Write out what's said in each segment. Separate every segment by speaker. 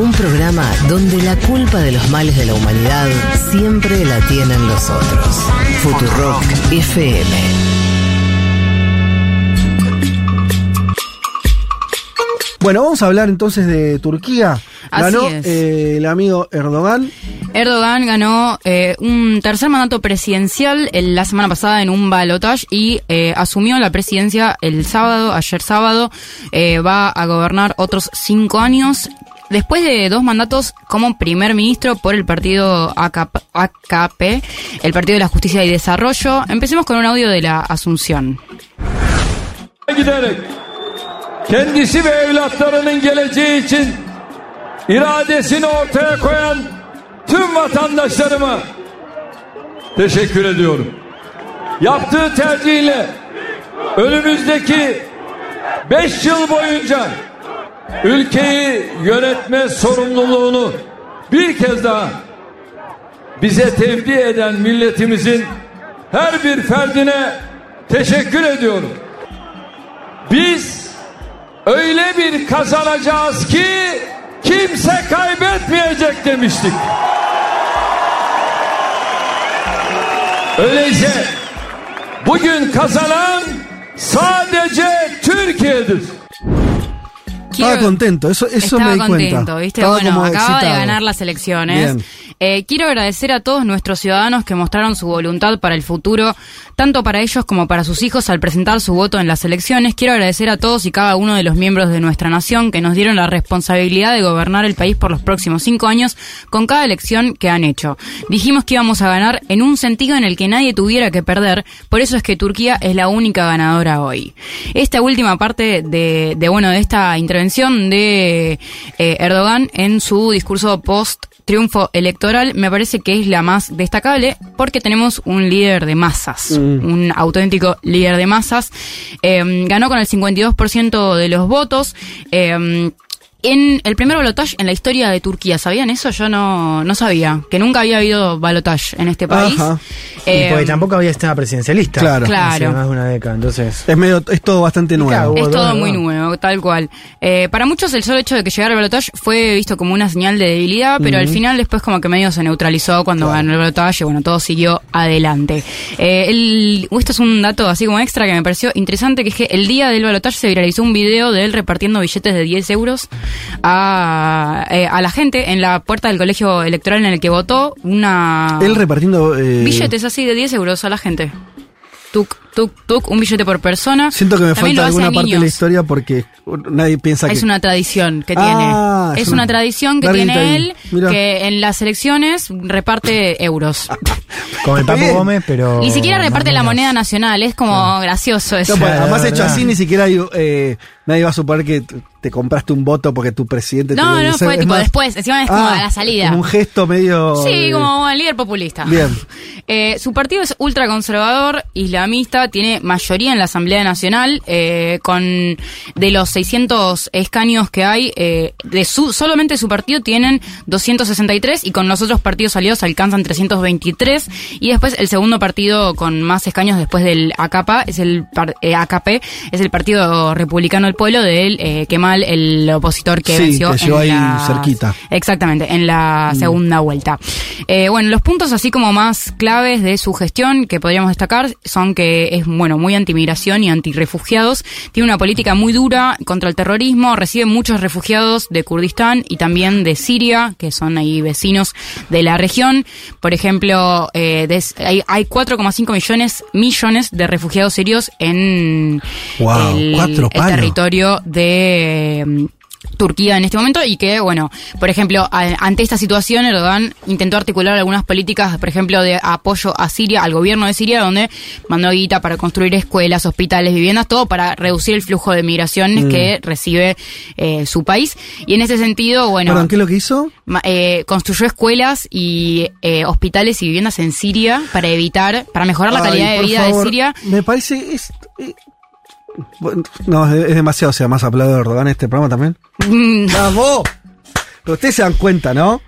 Speaker 1: Un programa donde la culpa de los males de la humanidad siempre la tienen los otros. Futurock FM.
Speaker 2: Bueno, vamos a hablar entonces de Turquía.
Speaker 3: Así
Speaker 2: Ganó
Speaker 3: es.
Speaker 2: eh, el amigo Erdogan.
Speaker 3: Erdogan ganó eh, un tercer mandato presidencial el- la semana pasada en un balotage y eh, asumió la presidencia el sábado, ayer sábado. Eh, va a gobernar otros cinco años. Después de dos mandatos como primer ministro por el partido AKP, el Partido de la Justicia y Desarrollo, empecemos con un audio de la Asunción.
Speaker 4: kendisi ve evlatlarının geleceği için iradesini ortaya koyan tüm vatandaşlarıma teşekkür ediyorum. Yaptığı tercihle önümüzdeki 5 yıl boyunca ülkeyi yönetme sorumluluğunu bir kez daha bize tevdi eden milletimizin her bir ferdine teşekkür ediyorum. Biz öyle bir kazanacağız ki kimse kaybetmeyecek demiştik. Öyleyse bugün kazanan sadece Türkiye'dir.
Speaker 2: Estaba contento, eso, eso
Speaker 3: Estaba
Speaker 2: me di
Speaker 3: contento,
Speaker 2: cuenta.
Speaker 3: ¿viste?
Speaker 2: Estaba
Speaker 3: bueno, acaba de ganar las elecciones. Eh, quiero agradecer a todos nuestros ciudadanos que mostraron su voluntad para el futuro, tanto para ellos como para sus hijos al presentar su voto en las elecciones. Quiero agradecer a todos y cada uno de los miembros de nuestra nación que nos dieron la responsabilidad de gobernar el país por los próximos cinco años con cada elección que han hecho. Dijimos que íbamos a ganar en un sentido en el que nadie tuviera que perder, por eso es que Turquía es la única ganadora hoy. Esta última parte de, de, bueno, de esta intervención de eh, Erdogan en su discurso post triunfo electoral me parece que es la más destacable porque tenemos un líder de masas, un auténtico líder de masas. Eh, ganó con el 52% de los votos. eh, en el primer balotage en la historia de Turquía, ¿sabían eso? Yo no, no sabía, que nunca había habido balotage en este país.
Speaker 2: Ajá.
Speaker 5: Y
Speaker 3: Eh,
Speaker 5: porque tampoco había sistema presidencialista.
Speaker 2: Claro.
Speaker 3: Claro.
Speaker 5: Hace más de una década, entonces.
Speaker 2: Es medio, es todo bastante nuevo.
Speaker 3: Es todo muy nuevo, tal cual. Eh, para muchos el solo hecho de que llegara el balotaje fue visto como una señal de debilidad, pero al final después como que medio se neutralizó cuando ganó el balotaje y bueno, todo siguió adelante. Eh, el, esto es un dato así como extra que me pareció interesante, que es que el día del balotaje se viralizó un video de él repartiendo billetes de 10 euros a, eh, a la gente en la puerta del colegio electoral en el que votó, una...
Speaker 2: Él repartiendo. eh,
Speaker 3: Billetes así de 10 euros a la gente. Tuk, tuk, tuk, un billete por persona.
Speaker 2: Siento que me
Speaker 3: También
Speaker 2: falta alguna parte de la historia porque nadie piensa que.
Speaker 3: Es una tradición que
Speaker 2: Ah,
Speaker 3: tiene.
Speaker 2: es
Speaker 3: Es
Speaker 2: una-
Speaker 3: una tradición que tiene
Speaker 2: ahí.
Speaker 3: él,
Speaker 2: Mira.
Speaker 3: que en las elecciones reparte euros.
Speaker 5: Como el Papo. Gómez, pero.
Speaker 3: Ni siquiera reparte la moneda nacional, es como gracioso eso.
Speaker 2: No, pues, además
Speaker 5: de
Speaker 2: hecho así ni siquiera hay, eh, nadie va a suponer que te compraste un voto porque tu presidente te
Speaker 3: No,
Speaker 2: lo
Speaker 3: no,
Speaker 2: dice.
Speaker 3: fue tipo
Speaker 2: más-
Speaker 3: después, encima es como
Speaker 2: Ah,
Speaker 3: a la salida.
Speaker 2: Como un gesto medio.
Speaker 3: Sí,
Speaker 2: de-
Speaker 3: como el líder populista.
Speaker 2: Bien.
Speaker 3: Eh, su partido es ultraconservador, islamista, tiene mayoría en la Asamblea Nacional, eh, con de los 600 escaños que hay, eh, de su solamente su partido tienen 263 y con los otros partidos aliados alcanzan 323 y después el segundo partido con más escaños después del AKP es el par- eh, AKP es el Partido Republicano del Pueblo del eh, Kemal, el opositor que
Speaker 2: Sí,
Speaker 3: venció
Speaker 2: que llegó
Speaker 3: en
Speaker 2: ahí cerquita.
Speaker 3: Exactamente, en la segunda vuelta. Eh, bueno, los puntos así como más claves de su gestión que podríamos destacar son que es, bueno, muy antimigración y antirrefugiados. Tiene una política muy dura contra el terrorismo, recibe muchos refugiados de Kurdistán y también de Siria, que son ahí vecinos de la región. Por ejemplo, eh, des- hay, hay 4,5 millones, millones de refugiados sirios en
Speaker 2: Wow,
Speaker 3: el,
Speaker 2: cuatro
Speaker 3: el
Speaker 2: palos.
Speaker 3: Territorio de... mm, Turquía en este momento y que, bueno, por ejemplo, ante esta situación Erdogan intentó articular algunas políticas, por ejemplo, de apoyo a Siria, al gobierno de Siria, donde mandó guita para construir escuelas, hospitales, viviendas, todo para reducir el flujo de migraciones que recibe eh, su país. Y en ese sentido, bueno,
Speaker 2: Perdón, ¿qué es lo que hizo?
Speaker 3: eh, construyó escuelas y eh, hospitales y viviendas en Siria para evitar, para mejorar la
Speaker 2: Ay,
Speaker 3: calidad de vida
Speaker 2: favor,
Speaker 3: de Siria.
Speaker 2: Me parece. Es, no, es, demasiado. O sea, más hablado de Erdogan este programa también.
Speaker 3: Mm,
Speaker 2: ¡Vamos! Pero ustedes se dan cuenta, ¿no?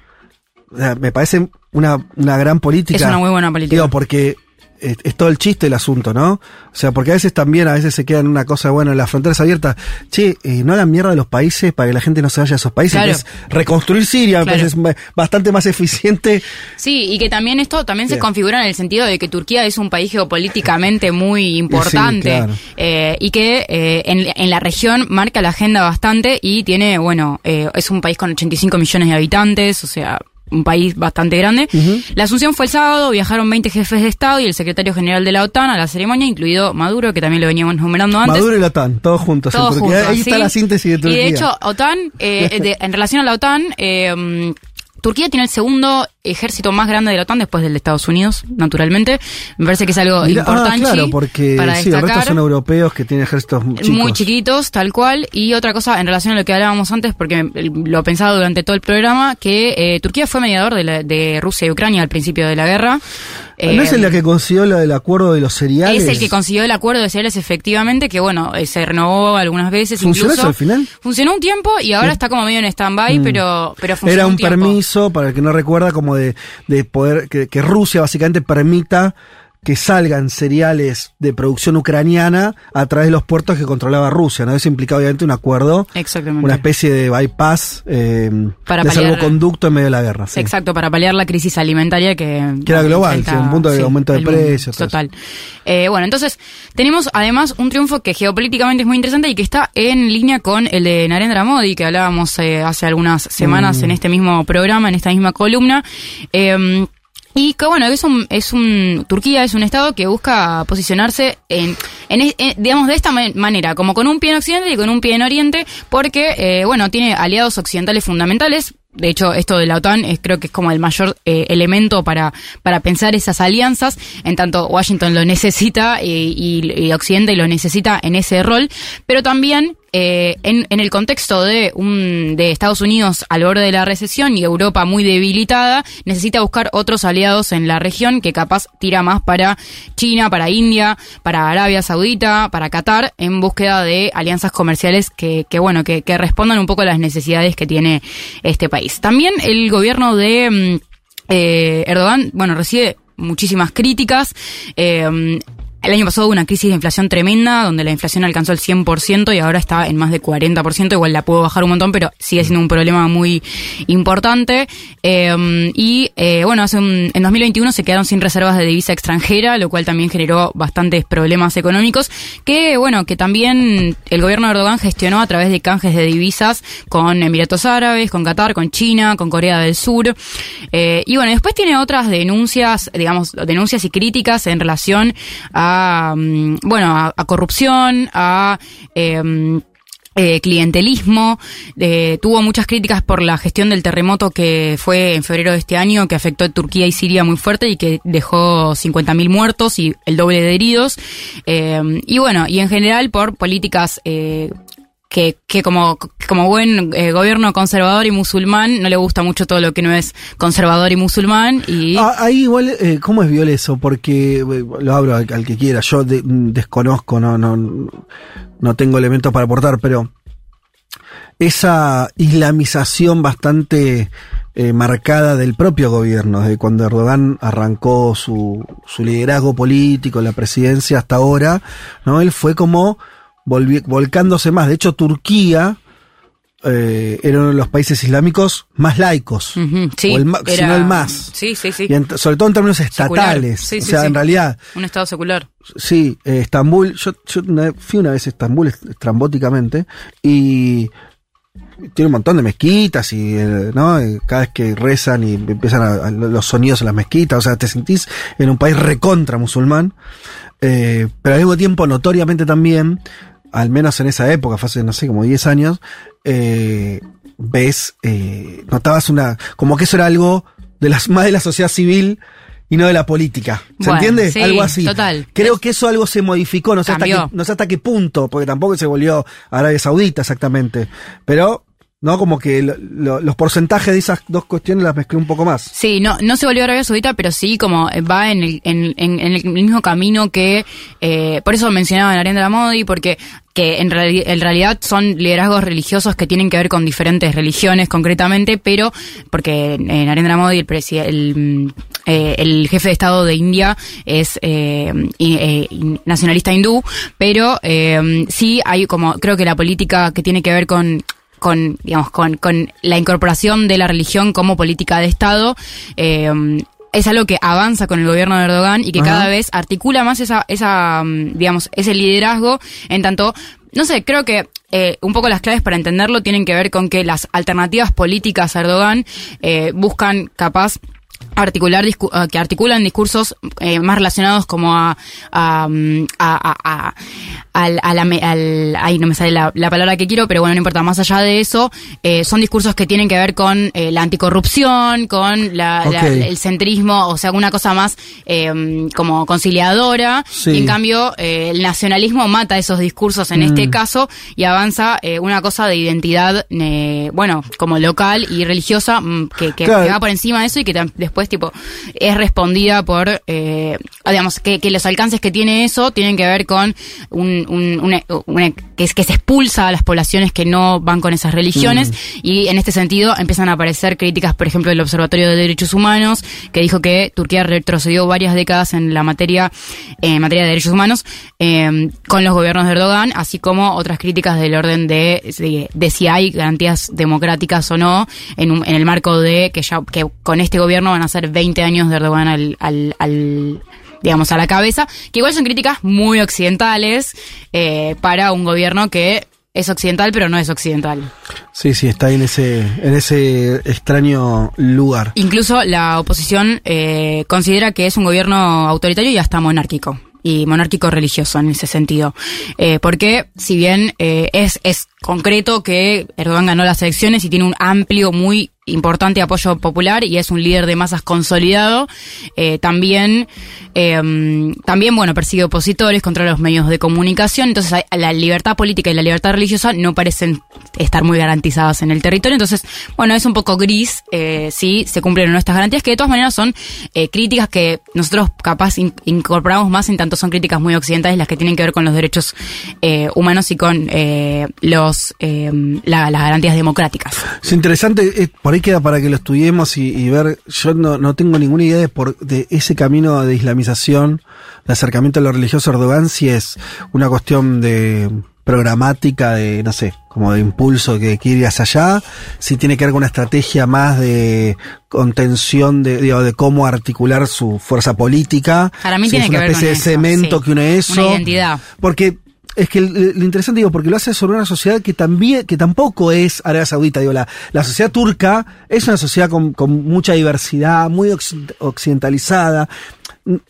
Speaker 2: O sea, me parece una, una gran política.
Speaker 3: Es una muy buena política.
Speaker 2: Digo, porque es, es todo el chiste el asunto, ¿no? O sea, porque a veces también, a veces se queda en una cosa, bueno, las fronteras abiertas. Che, eh, no hagan mierda de los países para que la gente no se vaya a esos países.
Speaker 3: Claro.
Speaker 2: Reconstruir Siria
Speaker 3: Claro.
Speaker 2: es bastante más eficiente.
Speaker 3: Sí, y que también esto también se configura en el sentido de que Turquía es un país geopolíticamente muy importante
Speaker 2: claro.
Speaker 3: eh, y que eh, en, en la región marca la agenda bastante y tiene, bueno, eh, es un país con 85 millones de habitantes, o sea, un país bastante grande. La asunción fue el sábado, viajaron 20 jefes de Estado y el secretario general de la OTAN a la ceremonia, incluido Maduro, que también lo veníamos numerando antes.
Speaker 2: Maduro y la OTAN, todos juntos.
Speaker 3: Todos
Speaker 2: Ahí está la síntesis de Turquía.
Speaker 3: Y de hecho, OTAN, eh, de- en relación a la OTAN, eh, Turquía tiene el segundo ejército más grande de la OTAN después del de Estados Unidos, naturalmente. Me parece que es algo
Speaker 2: Mirá, ah,
Speaker 3: importante
Speaker 2: claro, porque
Speaker 3: para
Speaker 2: sí, el resto son europeos que tienen ejércitos chicos.
Speaker 3: Muy chiquitos, tal cual. Y otra cosa en relación a lo que hablábamos antes, porque lo pensaba durante todo el programa, que eh, Turquía fue mediador de, la- de Rusia y Ucrania al principio de la guerra.
Speaker 2: ¿No es
Speaker 3: Eh,
Speaker 2: el que consiguió lo del acuerdo de los cereales?
Speaker 3: es el que consiguió el acuerdo de cereales efectivamente, que bueno, eh, se renovó algunas veces.
Speaker 2: ¿Funcionó
Speaker 3: incluso.
Speaker 2: eso al final?
Speaker 3: Funcionó un tiempo y ahora está como medio en stand-by, pero, pero funcionó
Speaker 2: Era un
Speaker 3: tiempo.
Speaker 2: permiso, para el que no recuerda, como de, de poder, que, que Rusia básicamente permita que salgan cereales de producción ucraniana a través de los puertos que controlaba Rusia, ¿no? Eso implica obviamente un acuerdo,
Speaker 3: Exactamente.
Speaker 2: una especie de bypass, eh,
Speaker 3: Para
Speaker 2: de
Speaker 3: paliar-
Speaker 2: salvoconducto en medio de la guerra. sí.
Speaker 3: Exacto, para paliar la crisis alimentaria que...
Speaker 2: Que era global, sí, un punto de aumento de precios,
Speaker 3: Total. Eh, bueno, entonces, tenemos además un triunfo que geopolíticamente es muy interesante y que está en línea con el de Narendra Modi, que hablábamos eh, hace algunas semanas
Speaker 2: Mm.
Speaker 3: en este mismo programa, en esta misma columna. Eh, y que bueno, es un, es un, Turquía es un estado que busca posicionarse en, en, en- digamos, de esta ma- manera, como con un pie en Occidente y con un pie en Oriente, porque, eh, bueno, tiene aliados occidentales fundamentales. De hecho, esto de la OTAN es, creo que es como el mayor eh, elemento para, para pensar esas alianzas, en tanto Washington lo necesita y, y- y Occidente lo necesita en ese rol, pero también eh, en, el contexto de, Estados Unidos al borde de la recesión y Europa muy debilitada, necesita buscar otros aliados en la región que capaz tira más para China, para India, para Arabia Saudita, para Qatar, en búsqueda de alianzas comerciales que, que bueno, que, que respondan un poco a las necesidades que tiene este país. También el gobierno de mm, eh, Erdogan, bueno, recibe muchísimas críticas. eh, el año pasado hubo una crisis de inflación tremenda, donde la inflación alcanzó el 100% y ahora está en más de 40%, igual la pudo bajar un montón, pero sigue siendo un problema muy importante. Eh, y eh, bueno, hace un- en 2021 se quedaron sin reservas de divisa extranjera, lo cual también generó bastantes problemas económicos, que bueno, que también el gobierno de Erdogan gestionó a través de canjes de divisas con Emiratos Árabes, con Qatar, con China, con Corea del Sur. Eh, y bueno, después tiene otras denuncias, digamos, denuncias y críticas en relación a, mm, bueno, a, corrupción, a... em, eh, clientelismo, eh, tuvo muchas críticas por la gestión del terremoto que fue en febrero de este año, que afectó a Turquía y Siria muy fuerte y que dejó 50.000 muertos y el doble de heridos. Eh, y bueno, y en general por políticas eh, que, que como, como buen eh, gobierno conservador y musulmán no le gusta mucho todo lo que no es conservador y musulmán y
Speaker 2: Ah, ahí igual, eh, ¿cómo es viol eso? Porque eh, lo abro al, que quiera. Yo de- desconozco, no, no, no tengo elementos para aportar, pero esa islamización bastante eh, marcada del propio gobierno, desde cuando Erdogan arrancó su, su liderazgo político, la presidencia hasta ahora, ¿no? Él fue como volcándose más. De hecho, Turquía eh, era uno de los países islámicos más laicos.
Speaker 3: Sí,
Speaker 2: o el ma- si
Speaker 3: era-
Speaker 2: no el más.
Speaker 3: Sí, sí, sí.
Speaker 2: Y en- sobre todo en términos estatales.
Speaker 3: Sí,
Speaker 2: o sea,
Speaker 3: sí.
Speaker 2: en realidad,
Speaker 3: Un estado secular.
Speaker 2: sí, eh, Estambul, yo, fui una vez a Estambul est- estrambóticamente y tiene un montón de mezquitas y, eh, ¿no? Cada vez que rezan y empiezan a- a los sonidos en las mezquitas, o sea, te sentís en un país recontra musulmán, eh, pero al mismo tiempo notoriamente también, al menos en esa época, fue hace, no sé, como 10 años, eh, ves, eh, notabas una, como que eso era algo de las, más de la sociedad civil y no de la política. ¿Se
Speaker 3: Bueno,
Speaker 2: entiende?
Speaker 3: sí,
Speaker 2: algo así.
Speaker 3: total.
Speaker 2: Creo que eso algo se modificó, no sé, hasta qué, no sé hasta qué punto, porque tampoco se volvió Arabia Saudita exactamente. Pero, ¿no? Como que lo- lo- los porcentajes de esas dos cuestiones las mezclé un poco más.
Speaker 3: Sí, no, no se volvió Arabia Saudita, pero sí como va en el, en, el mismo camino que, eh, por eso mencionaba a Narendra Modi, porque que en, reali- en realidad son liderazgos religiosos que tienen que ver con diferentes religiones concretamente, pero porque eh, Narendra Modi, el, el, mm, eh, el jefe de Estado de India es eh, eh, nacionalista hindú, pero eh, sí hay como, creo que la política que tiene que ver con con, digamos, con, con la incorporación de la religión como política de Estado, eh, es algo que avanza con el gobierno de Erdogan y que
Speaker 2: Ajá.
Speaker 3: cada vez articula más esa, esa, mm, digamos, ese liderazgo en tanto, no sé, creo que eh, un poco las claves para entenderlo tienen que ver con que las alternativas políticas a Erdogan eh, buscan capaz articular eh, que articulan discursos eh, más relacionados como a a, mm, a, a- a- al, la ay no me sale la, la palabra que quiero pero bueno no importa más allá de eso eh, son discursos que tienen que ver con eh, la anticorrupción con la, la- el centrismo o sea una cosa más eh, como conciliadora
Speaker 2: Sí.
Speaker 3: y en cambio el nacionalismo mata esos discursos en
Speaker 2: Mm.
Speaker 3: este caso y avanza eh, una cosa de identidad bueno como local y religiosa mm, que, que-
Speaker 2: Claro.
Speaker 3: que va por encima de eso y que tam- después tipo es respondida por eh, digamos que, que los alcances que tiene eso tienen que ver con un, un- una- una- que es que se expulsa a las poblaciones que no van con esas religiones
Speaker 2: Mm.
Speaker 3: y en este sentido empiezan a aparecer críticas por ejemplo del Observatorio de Derechos Humanos que dijo que Turquía retrocedió varias décadas en la materia en materia de derechos humanos eh, con los gobiernos de Erdogan así como otras críticas del orden de, de, de si hay garantías democráticas o no en, un- en el marco de que ya que con este gobierno van a ser 20 años de Erdogan al, al, al digamos a la cabeza que igual son críticas muy occidentales eh, para un gobierno que es occidental pero no es occidental
Speaker 2: Sí, sí, está en ese, en ese extraño lugar.
Speaker 3: Incluso la oposición eh, considera que es un gobierno autoritario y hasta monárquico. Y monárquico religioso en ese sentido. Eh, porque, si bien eh, es, es concreto que Erdogan ganó las elecciones y tiene un amplio, muy importante apoyo popular y es un líder de masas consolidado, eh, también, eh, también, bueno, persigue opositores contra los medios de comunicación. Entonces, la libertad política y la libertad religiosa no parecen estar muy garantizadas en el territorio. Entonces, bueno, es un poco gris eh, si se cumplen o no estas garantías, que de todas maneras son eh, críticas que nosotros capaz in- incorporamos más en tanto son críticas muy occidentales las que tienen que ver con los derechos eh, humanos y con los la- las garantías democráticas.
Speaker 2: Es interesante, eh, por ahí queda para que lo estudiemos y, y ver, yo no, no tengo ninguna idea de, por, de ese camino de islamización, de acercamiento a lo religioso Erdogan, si es una cuestión de programática, de, no sé, como de impulso que quiere ir hacia allá, si tiene que ver con una estrategia más de contención, de, digo, de cómo articular su fuerza política,
Speaker 3: Para mí
Speaker 2: si
Speaker 3: tiene
Speaker 2: es
Speaker 3: que
Speaker 2: una
Speaker 3: ver
Speaker 2: especie
Speaker 3: con
Speaker 2: de
Speaker 3: eso,
Speaker 2: cemento
Speaker 3: sí.
Speaker 2: que une eso.
Speaker 3: Una identidad.
Speaker 2: Porque es que lo interesante, digo, porque lo hace sobre una sociedad que también, que tampoco es Arabia Saudita, digo, la, la sociedad turca es una sociedad con, con mucha diversidad, muy occ- occidentalizada.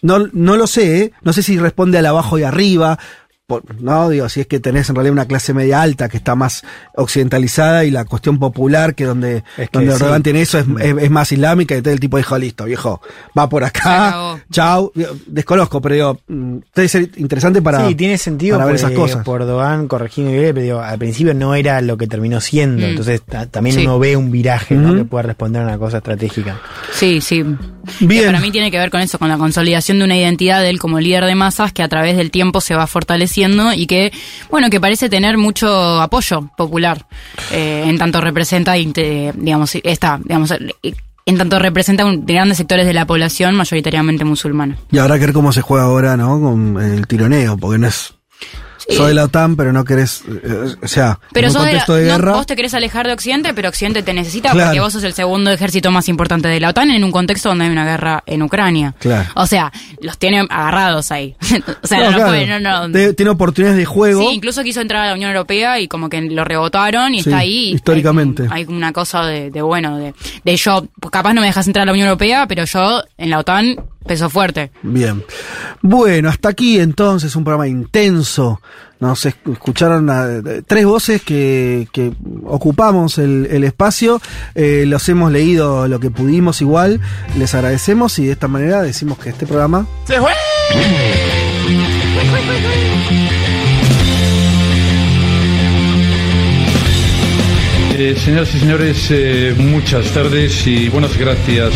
Speaker 2: No, no lo sé, ¿eh? no sé si responde al abajo y arriba. Por- no, digo, si es que tenés en realidad una clase media alta que está más occidentalizada y la cuestión popular que donde,
Speaker 5: Es que
Speaker 2: donde
Speaker 5: sí.
Speaker 2: Erdogan tiene eso es, es- es más islámica y todo el tipo dijo, listo, viejo, va por acá, chau, desconozco, pero digo, mm, debe ser interesante para,
Speaker 5: sí, tiene sentido
Speaker 2: para ver
Speaker 5: porque
Speaker 2: esas cosas.
Speaker 5: por Erdogan, corregime, pero digo, al principio no era lo que terminó siendo,
Speaker 3: Mm.
Speaker 5: entonces ta- también
Speaker 3: Sí.
Speaker 5: uno ve un viraje ¿no? Que puede responder a una cosa estratégica.
Speaker 3: Sí, sí.
Speaker 2: Bien.
Speaker 3: Que para mí tiene que ver con eso, con la consolidación de una identidad de él como líder de masas que a través del tiempo se va fortaleciendo y que, bueno, que parece tener mucho apoyo popular. eh, en tanto representa, digamos, esta, digamos, en tanto representa un- grandes sectores de la población mayoritariamente musulmana.
Speaker 2: Y habrá que ver cómo se juega ahora, ¿no? Con el tironeo, porque no es.
Speaker 3: Sí.
Speaker 2: Soy de la OTAN, pero no querés. eh, o sea,
Speaker 3: Pero
Speaker 2: en un
Speaker 3: sos de la-
Speaker 2: contexto de,
Speaker 3: no,
Speaker 2: guerra.
Speaker 3: vos te querés alejar de Occidente, pero Occidente te necesita
Speaker 2: Claro.
Speaker 3: porque vos sos el segundo ejército más importante de la OTAN en un contexto donde hay una guerra en Ucrania.
Speaker 2: Claro.
Speaker 3: O sea, los tiene agarrados ahí. o sea,
Speaker 2: No,
Speaker 3: no, no
Speaker 2: claro.
Speaker 3: puede- no,
Speaker 2: tiene oportunidades de juego.
Speaker 3: Sí, incluso quiso entrar a la Unión Europea y como que lo rebotaron y
Speaker 2: Sí,
Speaker 3: está ahí.
Speaker 2: históricamente.
Speaker 3: Hay, hay una cosa de, de bueno, de, de yo, capaz no me dejas entrar a la Unión Europea, pero yo en la OTAN peso fuerte.
Speaker 2: Bien. Bueno, hasta aquí entonces un programa intenso. Nos esc- escucharon a- eh, tres voces que, que ocupamos el, el espacio. Eh, los hemos leído lo que pudimos igual. Les agradecemos y de esta manera decimos que este programa
Speaker 4: Eh, señoras y señores, eh, muchas tardes y buenas gracias.